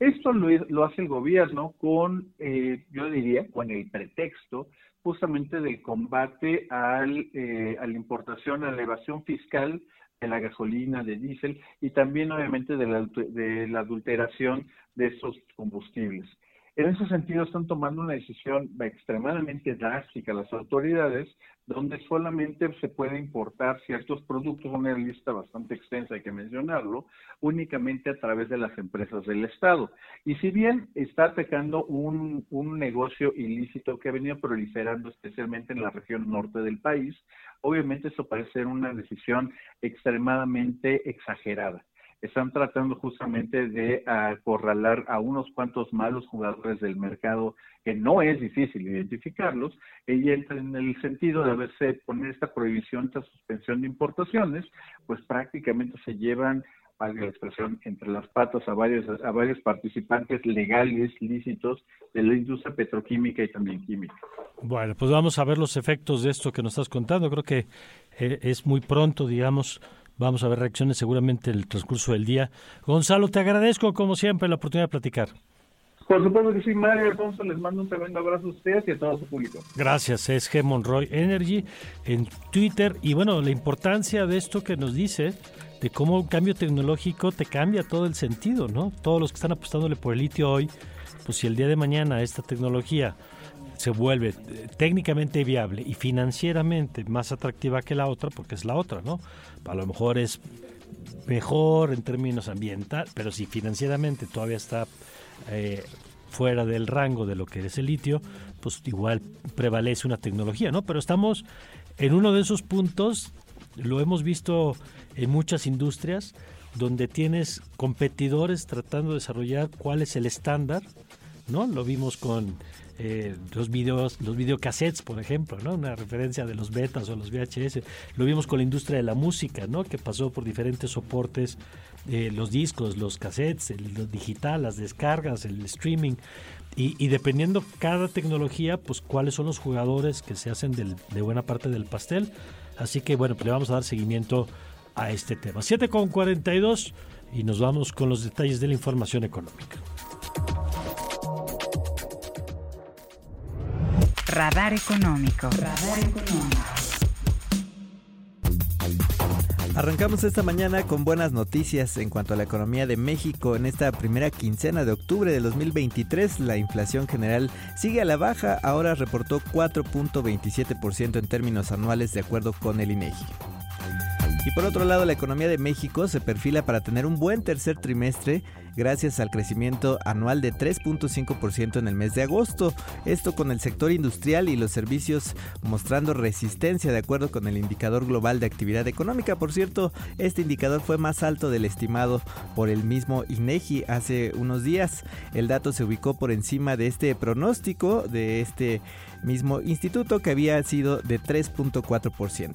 Esto lo, hace el gobierno con, eh, yo diría, con el pretexto justamente del combate al, eh, a la importación, a la evasión fiscal de la gasolina, de diésel y también obviamente de la, de la adulteración de esos combustibles. En ese sentido, están tomando una decisión extremadamente drástica las autoridades, donde solamente se puede importar ciertos productos, una lista bastante extensa, hay que mencionarlo, únicamente a través de las empresas del Estado. Y si bien está atacando un, un negocio ilícito que ha venido proliferando especialmente en la región norte del país, obviamente eso parece ser una decisión extremadamente exagerada están tratando justamente de acorralar a unos cuantos malos jugadores del mercado que no es difícil identificarlos y entra en el sentido de haberse poner esta prohibición, esta suspensión de importaciones, pues prácticamente se llevan valga la expresión, entre las patas a varios, a varios participantes legales, lícitos de la industria petroquímica y también química. Bueno, pues vamos a ver los efectos de esto que nos estás contando. Creo que eh, es muy pronto, digamos, Vamos a ver reacciones seguramente en el transcurso del día. Gonzalo, te agradezco como siempre la oportunidad de platicar. Por supuesto que sí, Mario Alfonso, les mando un tremendo abrazo a ustedes y a todo su público. Gracias, es G. Monroy Energy en Twitter. Y bueno, la importancia de esto que nos dice, de cómo un cambio tecnológico te cambia todo el sentido, ¿no? Todos los que están apostándole por el litio hoy, pues si el día de mañana esta tecnología se vuelve eh, técnicamente viable y financieramente más atractiva que la otra, porque es la otra, ¿no? A lo mejor es mejor en términos ambientales, pero si financieramente todavía está eh, fuera del rango de lo que es el litio, pues igual prevalece una tecnología, ¿no? Pero estamos en uno de esos puntos, lo hemos visto en muchas industrias, donde tienes competidores tratando de desarrollar cuál es el estándar, ¿no? Lo vimos con eh, los videos, los videocassettes, por ejemplo, ¿no? Una referencia de los betas o los VHS. Lo vimos con la industria de la música, ¿no? Que pasó por diferentes soportes, eh, los discos, los cassettes, el, digital, las descargas, el streaming. Y, dependiendo cada tecnología, pues cuáles son los jugadores que se hacen de buena parte del pastel. Así que bueno, pues le vamos a dar seguimiento a este tema. 7 con 42 y nos vamos con los detalles de la información económica. Radar Económico. Radar Económico. Arrancamos esta mañana con buenas noticias en cuanto a la economía de México. En esta primera quincena de octubre de 2023, la inflación general sigue a la baja, ahora reportó 4.27% en términos anuales de acuerdo con el INEGI. Y por otro lado, la economía de México se perfila para tener un buen tercer trimestre gracias al crecimiento anual de 3.5% en el mes de agosto. Esto con el sector industrial y los servicios mostrando resistencia de acuerdo con el indicador global de actividad económica. Por cierto, este indicador fue más alto del estimado por el mismo INEGI hace unos días. El dato se ubicó por encima de este pronóstico de este mismo instituto que había sido de 3.4%.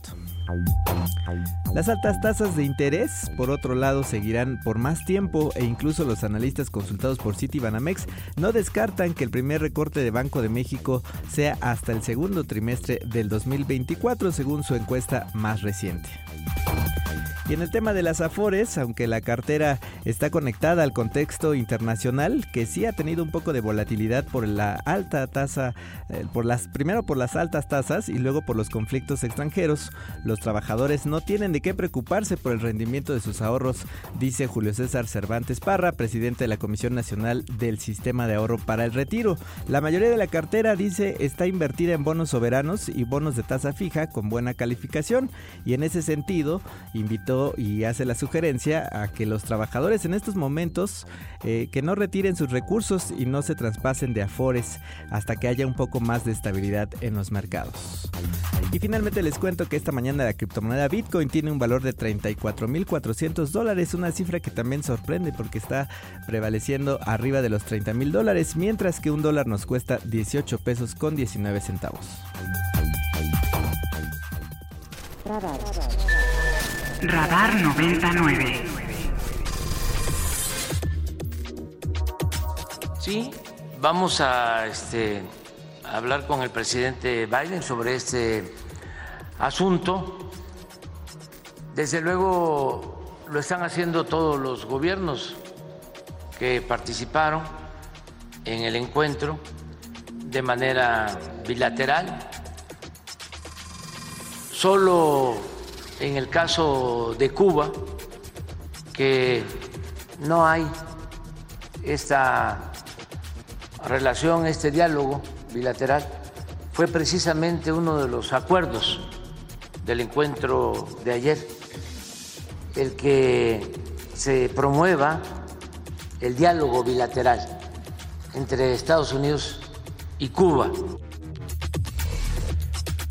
Las altas tasas de interés, por otro lado, seguirán por más tiempo e incluso los analistas consultados por Citibanamex no descartan que el primer recorte de Banco de México sea hasta el segundo trimestre del 2024, según su encuesta más reciente. En el tema de las afores, aunque la cartera está conectada al contexto internacional, que sí ha tenido un poco de volatilidad por la alta tasa, eh, por las, primero por las altas tasas y luego por los conflictos extranjeros, los trabajadores no tienen de qué preocuparse por el rendimiento de sus ahorros, dice Julio César Cervantes Parra, presidente de la Comisión Nacional del Sistema de Ahorro para el Retiro. La mayoría de la cartera, dice, está invertida en bonos soberanos y bonos de tasa fija con buena calificación y en ese sentido invitó y hace la sugerencia a que los trabajadores en estos momentos eh, que no retiren sus recursos y no se traspasen de afores hasta que haya un poco más de estabilidad en los mercados. Y finalmente les cuento que esta mañana la criptomoneda Bitcoin tiene un valor de 34.400 dólares, una cifra que también sorprende porque está prevaleciendo arriba de los 30.000 dólares, mientras que un dólar nos cuesta 18 pesos con 19 centavos. 99. Sí, vamos a este, hablar con el presidente Biden sobre este asunto. Desde luego lo están haciendo todos los gobiernos que participaron en el encuentro de manera bilateral. Solo en el caso de Cuba, que no hay esta relación, este diálogo bilateral, fue precisamente uno de los acuerdos del encuentro de ayer, el que se promueva el diálogo bilateral entre Estados Unidos y Cuba.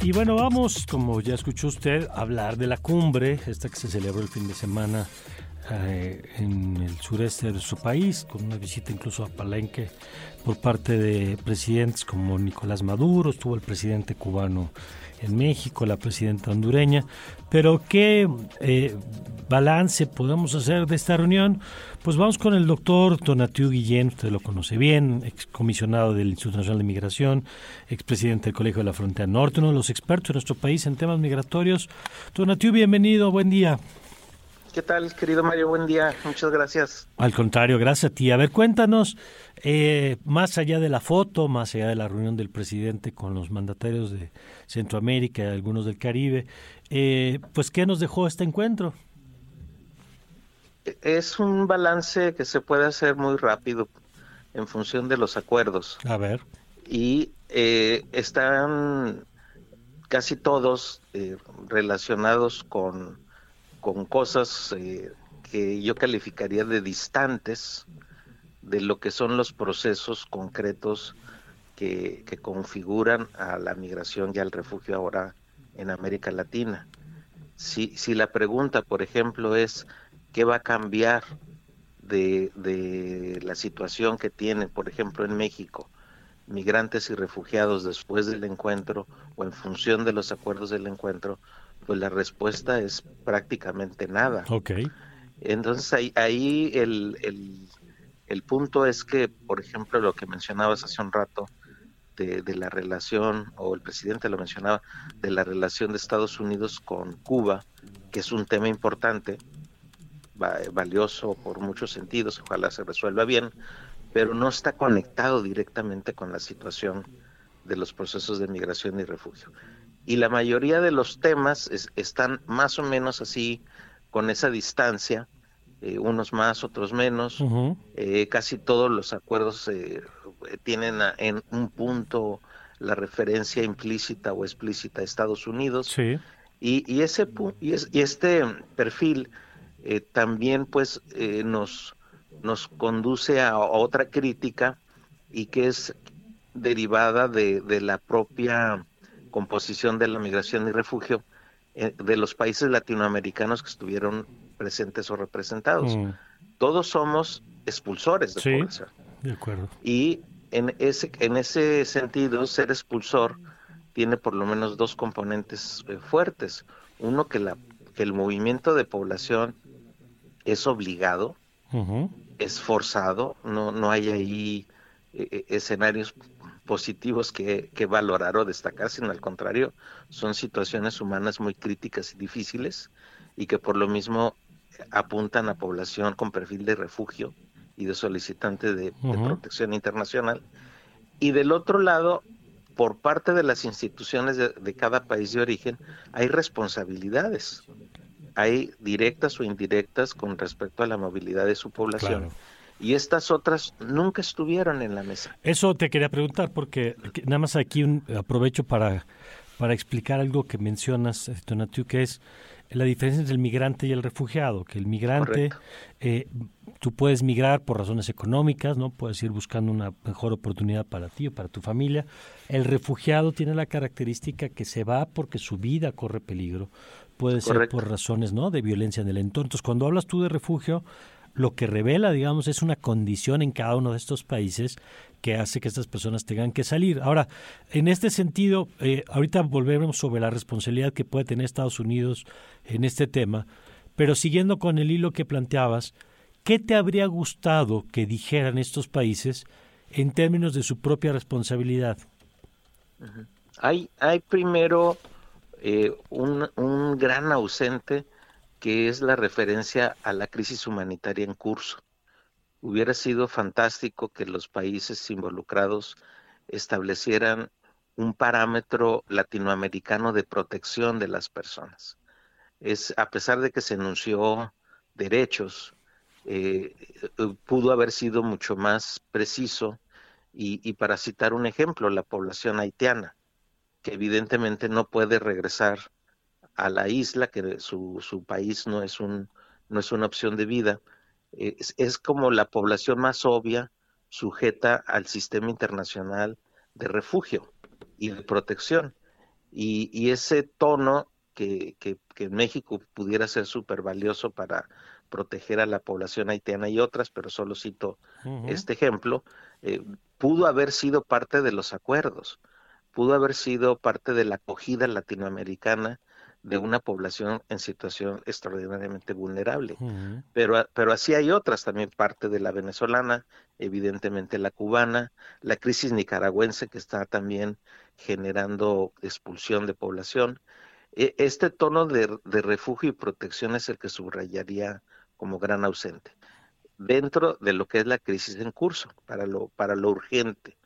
Y bueno, vamos, como ya escuchó usted, a hablar de la cumbre, esta que se celebró el fin de semana eh, en el sureste de su país, con una visita incluso a Palenque por parte de presidentes como Nicolás Maduro, estuvo el presidente cubano en México, la presidenta hondureña. Pero ¿qué eh, balance podemos hacer de esta reunión? Pues vamos con el doctor Donatiu Guillén, usted lo conoce bien, excomisionado del Instituto Nacional de Migración, expresidente del Colegio de la Frontera Norte, uno de los expertos de nuestro país en temas migratorios. Donatiu, bienvenido, buen día. ¿Qué tal, querido Mario? Buen día, muchas gracias. Al contrario, gracias a ti. A ver, cuéntanos, eh, más allá de la foto, más allá de la reunión del presidente con los mandatarios de Centroamérica y algunos del Caribe, eh, pues, ¿qué nos dejó este encuentro? Es un balance que se puede hacer muy rápido en función de los acuerdos. A ver. Y eh, están casi todos relacionados con con cosas eh, que yo calificaría de distantes de lo que son los procesos concretos que, configuran a la migración y al refugio ahora en América Latina. Si, si la pregunta, por ejemplo, es qué va a cambiar de, de la situación que tienen, por ejemplo, en México, migrantes y refugiados después del encuentro o en función de los acuerdos del encuentro, pues la respuesta es prácticamente nada. Ok. Entonces ahí, ahí el, el, punto es que, por ejemplo, lo que mencionabas hace un rato de, de, la relación, o el presidente lo mencionaba, de la relación de Estados Unidos con Cuba, que es un tema importante, valioso por muchos sentidos, ojalá se resuelva bien, pero no está conectado directamente con la situación de los procesos de migración y refugio y la mayoría de los temas están más o menos así con esa distancia, eh, unos más, otros menos. Eh, casi todos los acuerdos eh, tienen en un punto la referencia implícita o explícita a Estados Unidos. Y, ese y, y este perfil también pues nos nos conduce a, otra crítica y que es derivada de, de la propia composición de la migración y refugio eh, de los países latinoamericanos que estuvieron presentes o representados. Mm. Todos somos expulsores de población. De acuerdo. Y en ese, en ese sentido, ser expulsor tiene por lo menos dos componentes eh, fuertes. Uno, que, la, que el movimiento de población es obligado, es forzado, no, no hay ahí eh, escenarios positivos que, valorar o destacar, sino al contrario, son situaciones humanas muy críticas y difíciles y que por lo mismo apuntan a población con perfil de refugio y de solicitante de, protección internacional. Y del otro lado, por parte de las instituciones de, cada país de origen, hay responsabilidades, hay directas o indirectas con respecto a la movilidad de su población y estas otras nunca estuvieron en la mesa. Eso te quería preguntar porque nada más aquí un, aprovecho para, para explicar algo que mencionas, Donatiu, que es la diferencia entre el migrante y el refugiado, que el migrante, eh, tú puedes migrar por razones económicas, ¿no? Puedes ir buscando una mejor oportunidad para ti o para tu familia. El refugiado tiene la característica que se va porque su vida corre peligro. Puede ser por razones, ¿no? De violencia en el entorno. Entonces, cuando hablas tú de refugio, lo que revela, digamos, es una condición en cada uno de estos países que hace que estas personas tengan que salir. Ahora, en este sentido, eh, ahorita volvemos sobre la responsabilidad que puede tener Estados Unidos en este tema, pero siguiendo con el hilo que planteabas, ¿qué te habría gustado que dijeran estos países en términos de su propia responsabilidad? Hay, hay primero eh, un, gran ausente que es la referencia a la crisis humanitaria en curso. Hubiera sido fantástico que los países involucrados establecieran un parámetro latinoamericano de protección de las personas. Es a pesar de que se anunció derechos, eh, pudo haber sido mucho más preciso y, para citar un ejemplo, la población haitiana, que evidentemente no puede regresar a la isla, que su, su país no es, un, no es una opción de vida, es, es, como la población más obvia sujeta al sistema internacional de refugio y de protección. Y, y ese tono que, que, que, en México pudiera ser súper valioso para proteger a la población haitiana y otras, pero solo cito uh -huh. este ejemplo, eh, pudo haber sido parte de los acuerdos, pudo haber sido parte de la acogida latinoamericana de una población en situación extraordinariamente vulnerable. Uh -huh. pero, pero así hay otras también, parte de la venezolana, evidentemente la cubana, la crisis nicaragüense que está también generando expulsión de población. E, este tono de, de refugio y protección es el que subrayaría como gran ausente dentro de lo que es la crisis en curso, para lo, para lo urgente.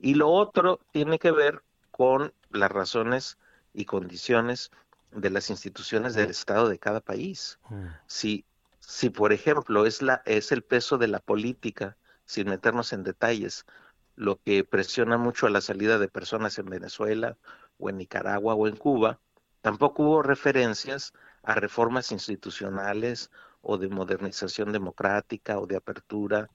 Y lo otro tiene que ver con las razones y condiciones de las instituciones del Estado de cada país. Mm. Si, si, por ejemplo, es, la, es el peso de la política, sin meternos en detalles, lo que presiona mucho a la salida de personas en Venezuela o en Nicaragua o en Cuba, tampoco hubo referencias a reformas institucionales o de modernización democrática o de apertura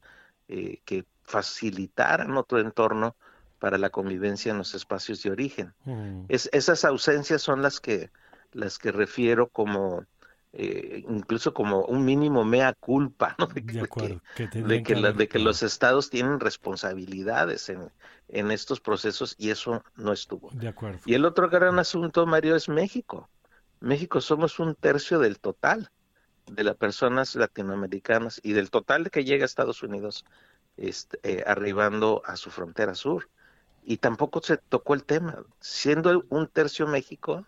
eh, que facilitaran otro entorno para la convivencia en los espacios de origen. Mm. Es, esas ausencias son las que las que refiero como eh, incluso como un mínimo mea culpa, ¿no? de, de, acuerdo, que, que de, que, la, de que los estados tienen responsabilidades en, en estos procesos y eso no estuvo. De acuerdo. Y el otro gran asunto, Mario, es México. México somos un tercio del total de las personas latinoamericanas y del total que llega a Estados Unidos este, eh, arribando a su frontera sur. Y tampoco se tocó el tema. Siendo un tercio México,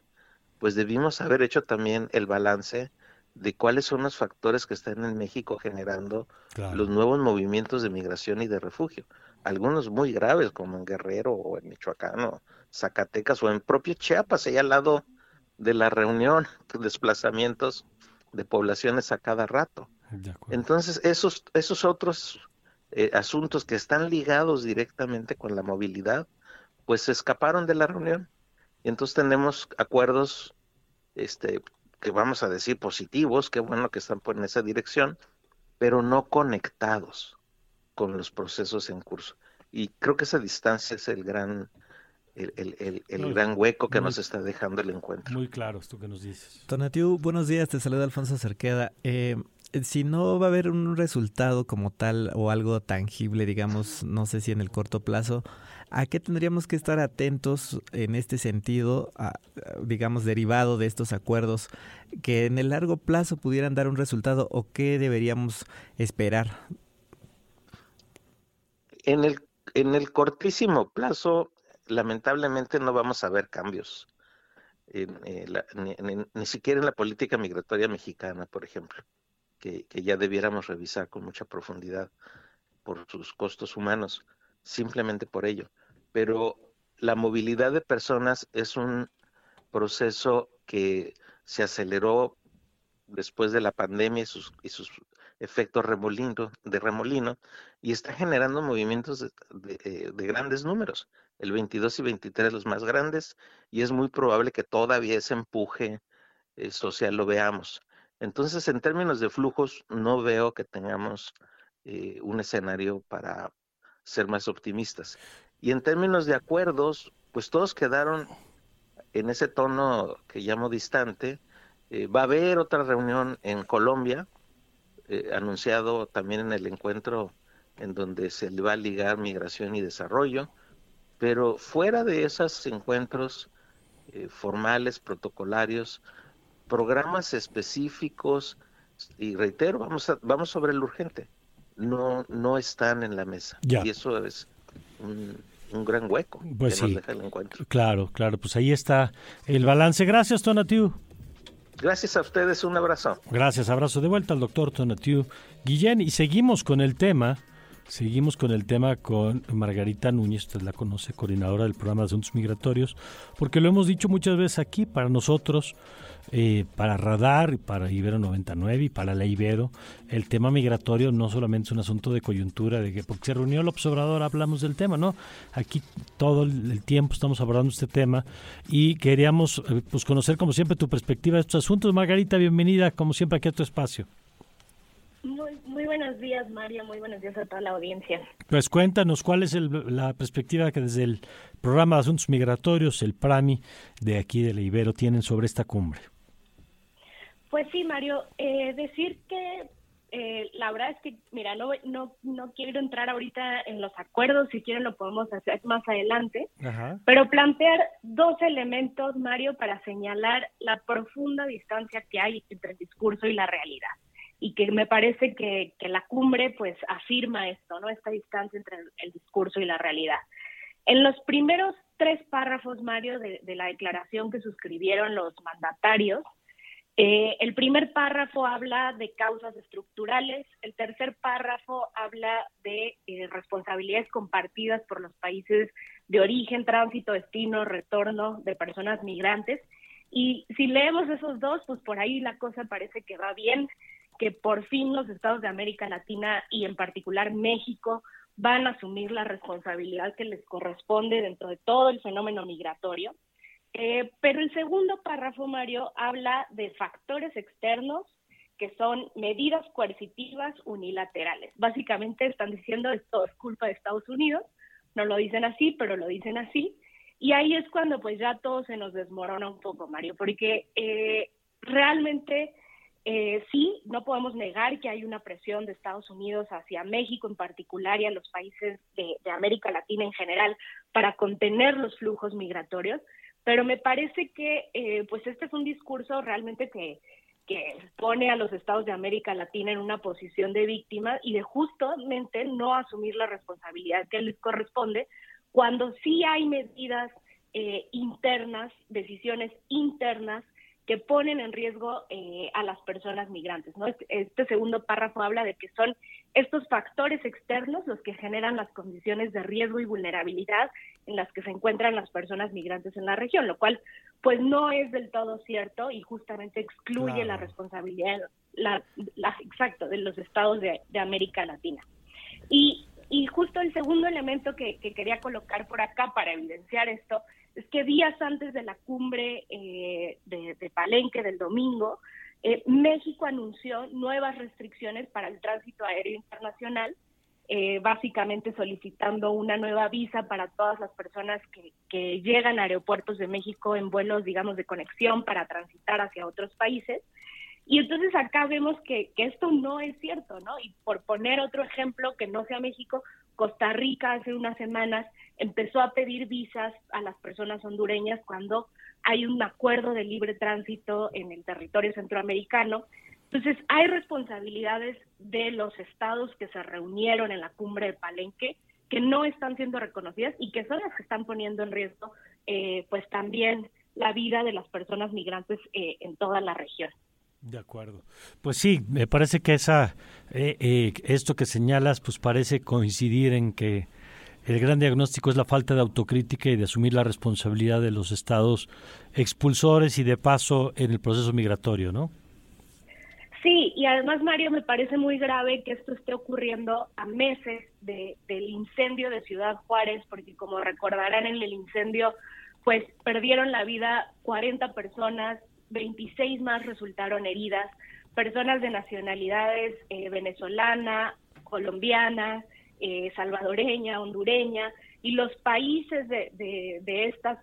pues debimos haber hecho también el balance de cuáles son los factores que están en México generando claro. los nuevos movimientos de migración y de refugio. Algunos muy graves, como en Guerrero o en Michoacán o Zacatecas o en propio Chiapas, allá al lado de la reunión, desplazamientos de poblaciones a cada rato. Entonces, esos, esos otros eh, asuntos que están ligados directamente con la movilidad, pues se escaparon de la reunión. Y entonces tenemos acuerdos este, que vamos a decir positivos, qué bueno que están por en esa dirección, pero no conectados con los procesos en curso. Y creo que esa distancia es el gran el, el, el, el muy, gran hueco que muy, nos está dejando el encuentro. Muy claro esto que nos dices. Tonatiu, buenos días, te saluda Alfonso Cerqueda. Eh, si no va a haber un resultado como tal o algo tangible, digamos, no sé si en el corto plazo, ¿a qué tendríamos que estar atentos en este sentido, digamos, derivado de estos acuerdos, que en el largo plazo pudieran dar un resultado o qué deberíamos esperar? En el, en el cortísimo plazo, lamentablemente no vamos a ver cambios, en, eh, la, ni, ni, siquiera en la política migratoria mexicana, por ejemplo, que, ya debiéramos revisar con mucha profundidad por sus costos humanos, simplemente por ello. Pero la movilidad de personas es un proceso que se aceleró después de la pandemia y sus, y sus efectos remolino, de remolino y está generando movimientos de, eh, de grandes números el 22 y 23 los más grandes, y es muy probable que todavía ese empuje eh, social lo veamos. Entonces, en términos de flujos, no veo que tengamos eh, un escenario para ser más optimistas. Y en términos de acuerdos, pues todos quedaron en ese tono que llamo distante. Eh, va a haber otra reunión en Colombia, eh, anunciado también en el encuentro en donde se le va a ligar migración y desarrollo, pero fuera de esos encuentros eh, formales, protocolarios, programas específicos, y reitero, vamos, a, vamos sobre el urgente, no, no están en la mesa. Y eso es un, gran hueco pues sí. el encuentro. Claro, claro, pues ahí está el balance. Gracias, Tonatiu. Gracias a ustedes, un abrazo. Gracias, abrazo de vuelta al doctor Tonatiu Guillén. Y seguimos con el tema Seguimos con el tema con Margarita Núñez, usted la conoce, coordinadora del programa de Asuntos Migratorios, porque lo hemos dicho muchas veces aquí, para nosotros, eh, para Radar, para Ibero 99 y para la Ibero, el tema migratorio no solamente es un asunto de coyuntura, de que porque se reunió el observador hablamos del tema, ¿no? Aquí todo el tiempo estamos abordando este tema y queríamos eh, pues conocer como siempre tu perspectiva de estos asuntos. Margarita, bienvenida como siempre aquí a tu espacio. Muy, muy buenos días, Mario. Muy buenos días a toda la audiencia. Pues cuéntanos cuál es la perspectiva que desde el programa de asuntos migratorios, el PRAMI, de aquí de la Ibero, tienen sobre esta cumbre. Pues sí, Mario. Eh, decir que eh, la verdad es que, mira, no, no, no quiero entrar ahorita en los acuerdos, si quieren lo podemos hacer más adelante, pero plantear dos elementos, Mario, para señalar la profunda distancia que hay entre el discurso y la realidad y que me parece que, la cumbre pues afirma esto, ¿no? Esta distancia entre el, discurso y la realidad. En los primeros tres párrafos, Mario, de, la declaración que suscribieron los mandatarios, eh, el primer párrafo habla de causas estructurales, el tercer párrafo habla de eh, responsabilidades compartidas por los países de origen, tránsito, destino, retorno de personas migrantes. Y si leemos esos dos, pues por ahí la cosa parece que va bien que por fin los estados de América Latina y en particular México van a asumir la responsabilidad que les corresponde dentro de todo el fenómeno migratorio. Eh, pero el segundo párrafo, Mario, habla de factores externos que son medidas coercitivas unilaterales. Básicamente están diciendo esto es culpa de Estados Unidos, no lo dicen así, pero lo dicen así. Y ahí es cuando pues ya todo se nos desmorona un poco, Mario, porque eh, realmente eh, sí, no podemos negar que hay una presión de Estados Unidos hacia México en particular y a los países de, América Latina en general para contener los flujos migratorios, pero me parece que eh, pues este es un discurso realmente que, que pone a los estados de América Latina en una posición de víctima y de justamente no asumir la responsabilidad que les corresponde cuando sí hay medidas eh, internas, decisiones internas que ponen en riesgo eh, a las personas migrantes. ¿no? Este, este, segundo párrafo habla de que son estos factores externos los que generan las condiciones de riesgo y vulnerabilidad en las que se encuentran las personas migrantes en la región, lo cual pues no es del todo cierto y justamente excluye la responsabilidad, la, exacto, de los estados de, América Latina. Y, y, justo el segundo elemento que, que quería colocar por acá para evidenciar esto es que días antes de la cumbre eh, de, Palenque del domingo, eh, México anunció nuevas restricciones para el tránsito aéreo internacional, eh, básicamente solicitando una nueva visa para todas las personas que, que, llegan a aeropuertos de México en vuelos, digamos, de conexión para transitar hacia otros países. Y entonces acá vemos que, esto no es cierto, ¿no? Y por poner otro ejemplo que no sea México, Costa Rica hace unas semanas empezó a pedir visas a las personas hondureñas cuando hay un acuerdo de libre tránsito en el territorio centroamericano. Entonces, hay responsabilidades de los estados que se reunieron en la cumbre de Palenque que no están siendo reconocidas y que son las que están poniendo en riesgo, eh, pues también la vida de las personas migrantes eh, en toda la región. De acuerdo. Pues sí, me parece que esa, eh, esto que señalas, pues parece coincidir en que el gran diagnóstico es la falta de autocrítica y de asumir la responsabilidad de los estados expulsores y de paso en el proceso migratorio, ¿no? Sí, y además, Mario, me parece muy grave que esto esté ocurriendo a meses de, del incendio de Ciudad Juárez, porque como recordarán en el incendio, pues perdieron la vida 40 personas, 26 más resultaron heridas, personas de nacionalidades eh, venezolana, colombiana, eh, salvadoreña, hondureña, y los países de, de, estas,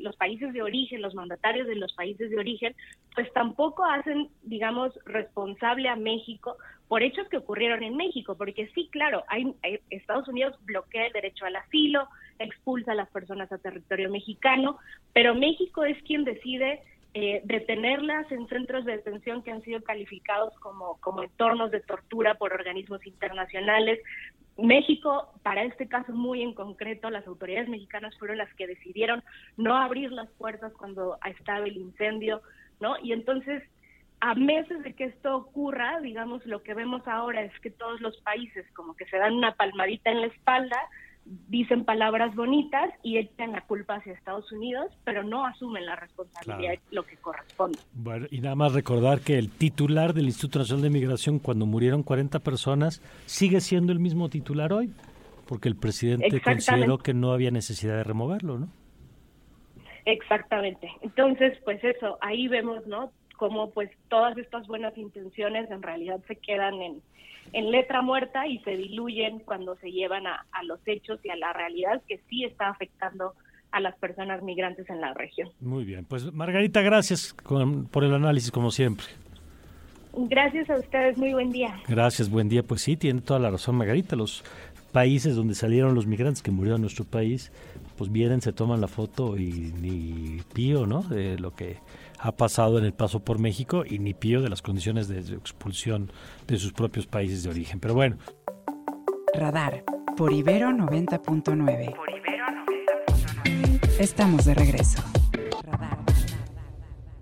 los países de origen, los mandatarios de los países de origen, pues tampoco hacen, digamos, responsable a México por hechos que ocurrieron en México, porque sí, claro, hay, Estados Unidos bloquea el derecho al asilo, expulsa a las personas a territorio mexicano, pero México es quien decide eh, detenerlas en centros de detención que han sido calificados como, como entornos de tortura por organismos internacionales, México, para este caso muy en concreto, las autoridades mexicanas fueron las que decidieron no abrir las puertas cuando estaba el incendio, ¿no? Y entonces, a meses de que esto ocurra, digamos, lo que vemos ahora es que todos los países como que se dan una palmadita en la espalda, dicen palabras bonitas y echan la culpa hacia Estados Unidos, pero no asumen la responsabilidad, lo que corresponde. Bueno, y nada más recordar que el titular del Instituto Nacional de Migración, cuando murieron 40 personas, sigue siendo el mismo titular hoy, porque el presidente consideró que no había necesidad de removerlo, ¿no? Exactamente. Entonces, pues eso, ahí vemos, ¿no? Cómo pues todas estas buenas intenciones en realidad se quedan en, en letra muerta y se diluyen cuando se llevan a, los hechos y a la realidad que sí está afectando a las personas migrantes en la región. Muy bien, pues Margarita, gracias por el análisis como siempre. Gracias a ustedes, muy buen día. Gracias, buen día. Pues sí, tiene toda la razón Margarita, los países donde salieron los migrantes que murieron en nuestro país, pues vienen, se toman la foto y ni pío, ¿no? De lo que ha pasado en el paso por México y ni pío de las condiciones de expulsión de sus propios países de origen. Pero bueno. Radar por Ibero 90.9. Por Ibero 90.9. Estamos de regreso.